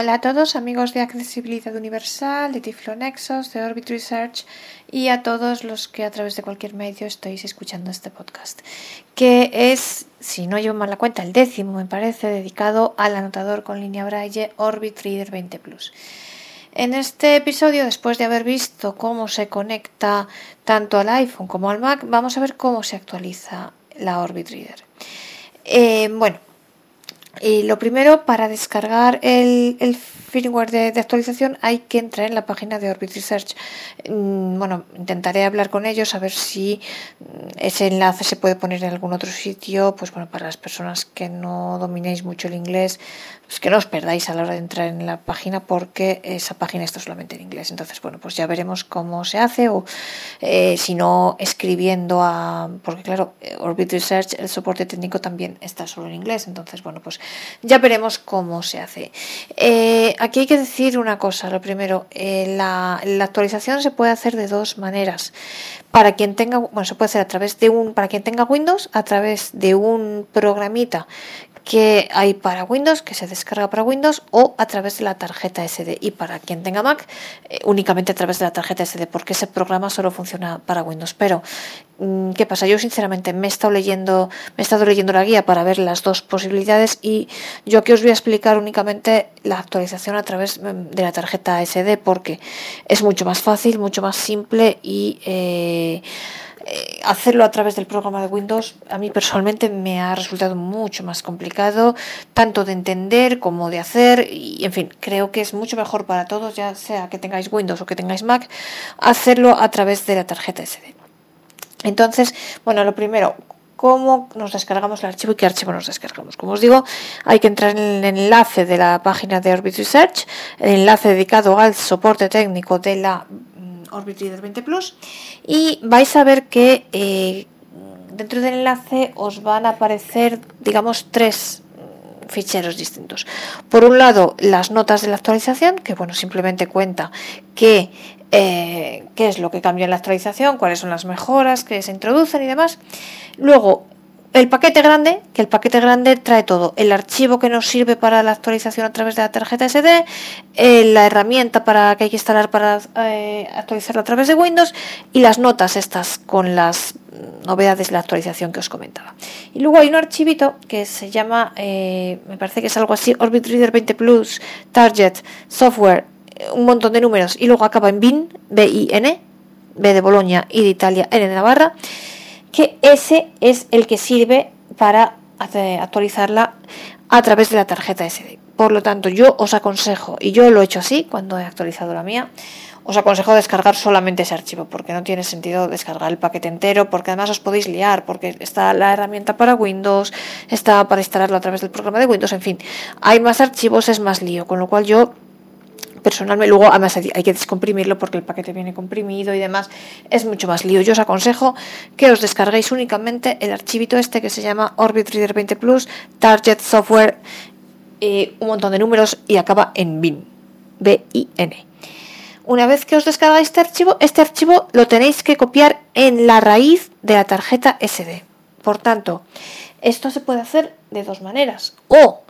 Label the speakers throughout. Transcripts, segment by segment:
Speaker 1: Hola a todos amigos de Accesibilidad Universal, de Tiflonexos, de Orbit Research y a todos los que a través de cualquier medio estáis escuchando este podcast, que es, si no llevo mal la cuenta, el décimo me parece, dedicado al anotador con línea Braille Orbit Reader 20 Plus. En este episodio, después de haber visto cómo se conecta tanto al iPhone como al Mac, vamos a ver cómo se actualiza la Orbit Reader. Eh, bueno, y lo primero, para descargar el, el firmware de, actualización hay que entrar en la página de Orbit Research. Mm, bueno, intentaré hablar con ellos a ver si mm, ese enlace se puede poner en algún otro sitio. Pues bueno, para las personas que no dominéis mucho el inglés, pues que no os perdáis a la hora de entrar en la página porque esa página está solamente en inglés. Entonces, bueno, pues ya veremos cómo se hace o eh, si no escribiendo a... Porque claro, Orbit Research, el soporte técnico también está solo en inglés. Entonces, bueno, pues ya veremos cómo se hace. Eh, aquí hay que decir una cosa. Lo primero, eh, la, actualización se puede hacer de dos maneras. Para quien tenga, bueno, se puede hacer a través de un, para quien tenga Windows, a través de un programita que hay para Windows, que se descarga para Windows, o a través de la tarjeta SD. Y para quien tenga Mac, eh, únicamente a través de la tarjeta SD, porque ese programa solo funciona para Windows. Pero, mm, ¿qué pasa? Yo sinceramente me he estado leyendo, me he estado leyendo la guía para ver las dos posibilidades y yo aquí os voy a explicar únicamente la actualización a través mm, de la tarjeta SD, porque es mucho más fácil, mucho más simple y eh, eh, hacerlo a través del programa de Windows a mí personalmente me ha resultado mucho más complicado, tanto de entender como de hacer, y en fin, creo que es mucho mejor para todos, ya sea que tengáis Windows o que tengáis Mac, hacerlo a través de la tarjeta SD. Entonces, bueno, lo primero, cómo nos descargamos el archivo y qué archivo nos descargamos. Como os digo, hay que entrar en el enlace de la página de Orbit Research, el enlace dedicado al soporte técnico de la Orbit Reader 20 Plus y vais a ver que eh, dentro del enlace os van a aparecer, digamos, tres ficheros distintos. Por un lado, las notas de la actualización, que bueno, simplemente cuenta eh, qué es lo que cambió en la actualización, cuáles son las mejoras que se introducen y demás. Luego, el paquete grande, que el paquete grande trae todo, el archivo que nos sirve para la actualización a través de la tarjeta SD, eh, la herramienta para que hay que instalar para eh, actualizarlo a través de Windows y las notas estas con las novedades de la actualización que os comentaba. Y luego hay un archivito que se llama, eh, me parece que es algo así, Orbit Reader 20 Plus, Target, Software, un montón de números. Y luego acaba en BIN, B-I-N, B de Bolonia y de Italia, N de Navarra que ese es el que sirve para actualizarla a través de la tarjeta SD. Por lo tanto, yo os aconsejo, y yo lo he hecho así cuando he actualizado la mía, os aconsejo descargar solamente ese archivo, porque no tiene sentido descargar el paquete entero, porque además os podéis liar, porque está la herramienta para Windows, está para instalarlo a través del programa de Windows, en fin, hay más archivos, es más lío, con lo cual yo personalmente, luego además hay que descomprimirlo porque el paquete viene comprimido y demás, es mucho más lío. Yo os aconsejo que os descarguéis únicamente el archivito este que se llama Orbit Reader 20 Plus, Target Software, eh, un montón de números y acaba en BIN, B-I-N. Una vez que os descargáis este archivo, este archivo lo tenéis que copiar en la raíz de la tarjeta SD. Por tanto, esto se puede hacer de dos maneras. O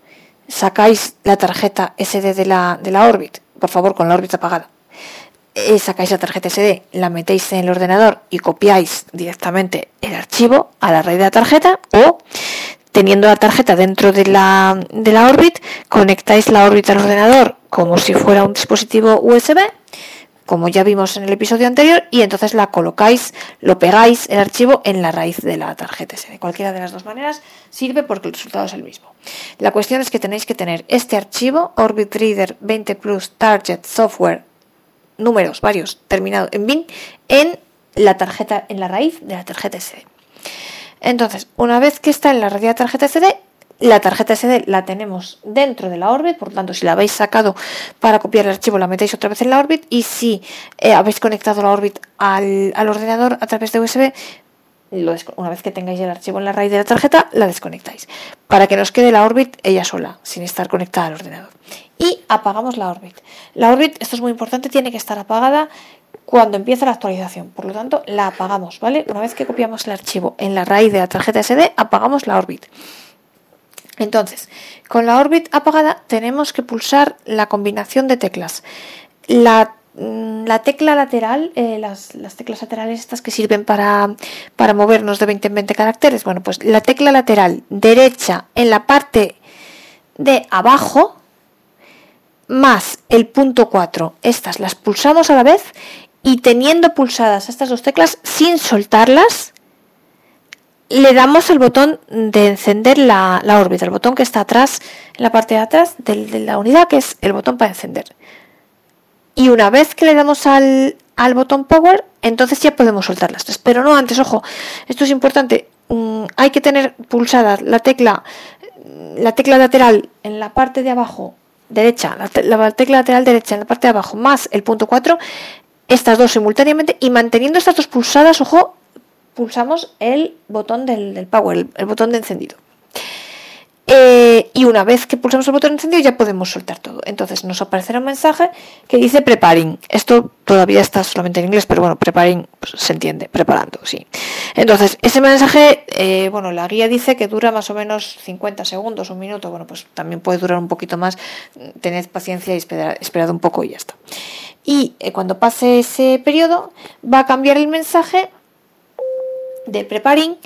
Speaker 1: sacáis la tarjeta SD de la, de la Orbit por favor, con la órbita apagada. Eh, sacáis la tarjeta SD, la metéis en el ordenador y copiáis directamente el archivo a la raíz de la tarjeta o teniendo la tarjeta dentro de la, de la Orbit, conectáis la órbita al ordenador como si fuera un dispositivo USB como ya vimos en el episodio anterior, y entonces la colocáis, lo pegáis el archivo en la raíz de la tarjeta SD. Cualquiera de las dos maneras sirve porque el resultado es el mismo. La cuestión es que tenéis que tener este archivo, Orbit Reader 20 Plus Target Software, números varios, terminado en bin, en la tarjeta, en la raíz de la tarjeta SD. Entonces, una vez que está en la raíz de la tarjeta SD, la tarjeta SD la tenemos dentro de la Orbit, por lo tanto, si la habéis sacado para copiar el archivo, la metéis otra vez en la Orbit. Y si eh, habéis conectado la Orbit al, ordenador a través de USB, una vez que tengáis el archivo en la raíz de la tarjeta, la desconectáis. Para que nos quede la Orbit ella sola, sin estar conectada al ordenador. Y apagamos la Orbit. La Orbit, esto es muy importante, tiene que estar apagada cuando empieza la actualización. Por lo tanto, la apagamos, ¿vale? Una vez que copiamos el archivo en la raíz de la tarjeta SD, apagamos la Orbit. Entonces, con la Orbit apagada tenemos que pulsar la combinación de teclas. La, mm, tecla lateral, eh, las, teclas laterales estas que sirven para, para movernos de 20 en 20 caracteres. Bueno, pues la tecla lateral derecha en la parte de abajo más el punto 4. Estas las pulsamos a la vez y teniendo pulsadas estas dos teclas sin soltarlas, le damos el botón de encender la, órbita, el botón que está atrás, en la parte de atrás de, la unidad, que es el botón para encender. Y una vez que le damos al, botón Power, entonces ya podemos soltar las tres. Pero no antes, ojo, esto es importante. Mm, hay que tener pulsada la tecla, la tecla lateral en la parte de abajo derecha, la, tecla lateral derecha en la parte de abajo, más el punto 4, estas dos simultáneamente y manteniendo estas dos pulsadas, ojo, pulsamos el botón del, power, el, botón de encendido. Eh, y una vez que pulsamos el botón de encendido ya podemos soltar todo. Entonces nos aparecerá un mensaje que dice preparing. Esto todavía está solamente en inglés, pero bueno, preparing pues, se entiende, preparando, sí. Entonces, ese mensaje, eh, bueno, la guía dice que dura más o menos 50 segundos, un minuto. Bueno, pues también puede durar un poquito más. Tened paciencia y esperad, un poco y ya está. Y eh, cuando pase ese periodo, va a cambiar el mensaje de preparing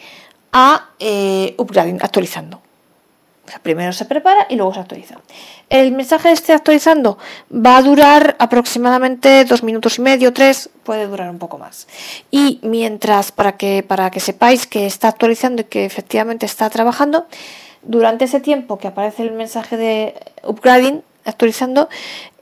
Speaker 1: a eh, upgrading, actualizando. primero se prepara y luego se actualiza. El mensaje de este actualizando va a durar aproximadamente dos minutos y medio, tres, puede durar un poco más. Y mientras, para que, para que sepáis que está actualizando y que efectivamente está trabajando, durante ese tiempo que aparece el mensaje de upgrading, actualizando,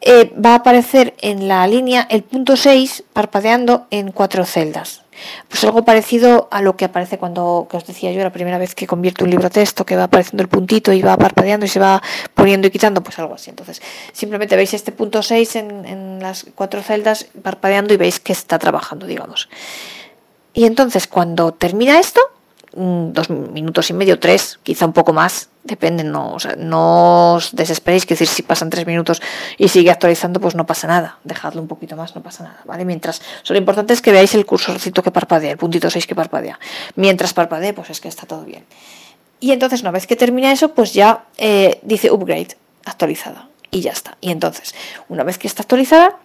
Speaker 1: eh, va a aparecer en la línea el punto 6 parpadeando en cuatro celdas. Pues algo parecido a lo que aparece cuando, que os decía yo, la primera vez que convierto un libro a texto, que va apareciendo el puntito y va parpadeando y se va poniendo y quitando, pues algo así. Entonces, simplemente veis este punto 6 en, en las cuatro celdas parpadeando y veis que está trabajando, digamos. Y entonces, cuando termina esto, dos minutos y medio, tres, quizá un poco más, depende, no, no os desesperéis, que decir, si pasan tres minutos y sigue actualizando, pues no pasa nada, dejadlo un poquito más, no pasa nada, ¿vale? Mientras, lo importante es que veáis el cursorcito que parpadea, el puntito 6 que parpadea. Mientras parpadee, pues es que está todo bien. Y entonces, una vez que termina eso, pues ya eh, dice upgrade, actualizada, y ya está. Y entonces, una vez que está actualizada,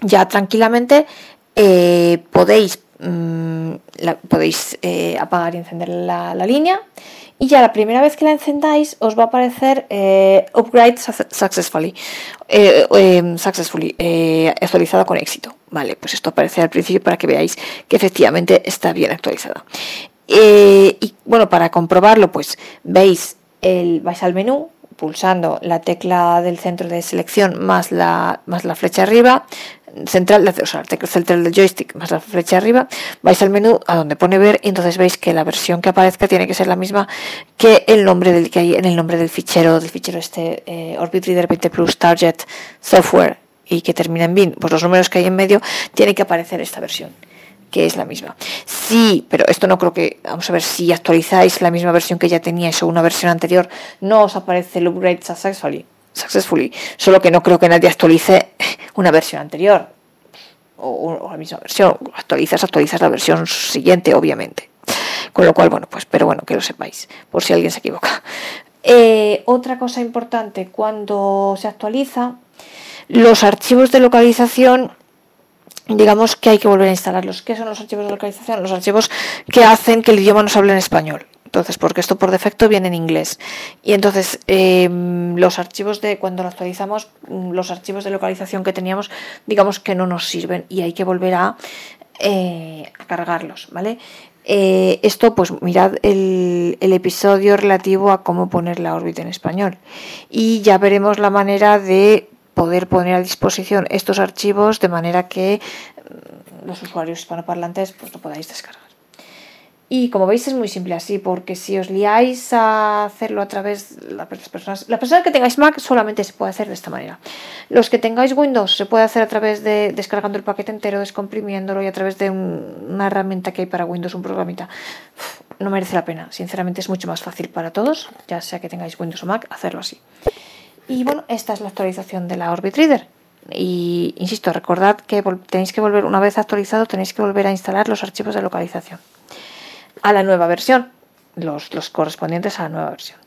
Speaker 1: ya tranquilamente eh, podéis Mm, podéis eh, apagar y encender la, línea y ya la primera vez que la encendáis os va a aparecer eh, upgrade successfully, eh, em, successfully actualizada con éxito. Vale, pues esto aparece al principio para que veáis que efectivamente está bien actualizada. y bueno, para comprobarlo, pues veis vais al menú pulsando la tecla del centro de selección más la, más la flecha arriba, central, o sea, el central del joystick más la flecha arriba, vais al menú a donde pone ver y entonces veis que la versión que aparezca tiene que ser la misma que el nombre del que hay en el nombre del fichero, del fichero este eh, Orbit Reader 20 Plus Target Software y que termina en bin, pues los números que hay en medio tiene que aparecer esta versión que es la misma. Sí, pero esto no creo que, vamos a ver, si actualizáis la misma versión que ya teníais o una versión anterior, no os aparece el upgrade successfully successfully. Solo que no creo que nadie actualice una versión anterior o, la misma versión. Actualizas, actualizas la versión siguiente, obviamente. Con lo cual, bueno, pues, pero bueno, que lo sepáis, por si alguien se equivoca. Eh, otra cosa importante, cuando se actualiza, los archivos de localización digamos que hay que volver a instalarlos. ¿Qué son los archivos de localización? Los archivos que hacen que el idioma nos hable en español. Entonces, porque esto por defecto viene en inglés. Y entonces, em, los archivos de, cuando lo actualizamos, mm, los archivos de localización que teníamos, digamos que no nos sirven y hay que volver a, eh, cargarlos, ¿vale? Eh, esto, pues mirad el, el, episodio relativo a cómo poner la órbita en español. Y ya veremos la manera de poder poner a disposición estos archivos de manera que mm, los usuarios hispanoparlantes pues, lo podáis descargar. Y como veis es muy simple así, porque si os liáis a hacerlo a través de las personas, la persona que tengáis Mac solamente se puede hacer de esta manera. Los que tengáis Windows se puede hacer a través de descargando el paquete entero, descomprimiéndolo y a través de una herramienta que hay para Windows, un programita. no merece la pena, sinceramente es mucho más fácil para todos, ya sea que tengáis Windows o Mac, hacerlo así. Y bueno, esta es la actualización de la Orbit Reader. Y insisto, recordad que tenéis que volver, una vez actualizado, tenéis que volver a instalar los archivos de localización a la nueva versión, los, correspondientes a la nueva versión.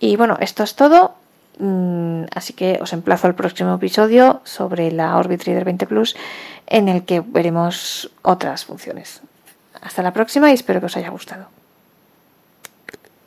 Speaker 1: Y bueno, esto es todo. Mm, así que os emplazo al próximo episodio sobre la Orbit Reader 20 Plus en el que veremos otras funciones. Hasta la próxima y espero que os haya gustado.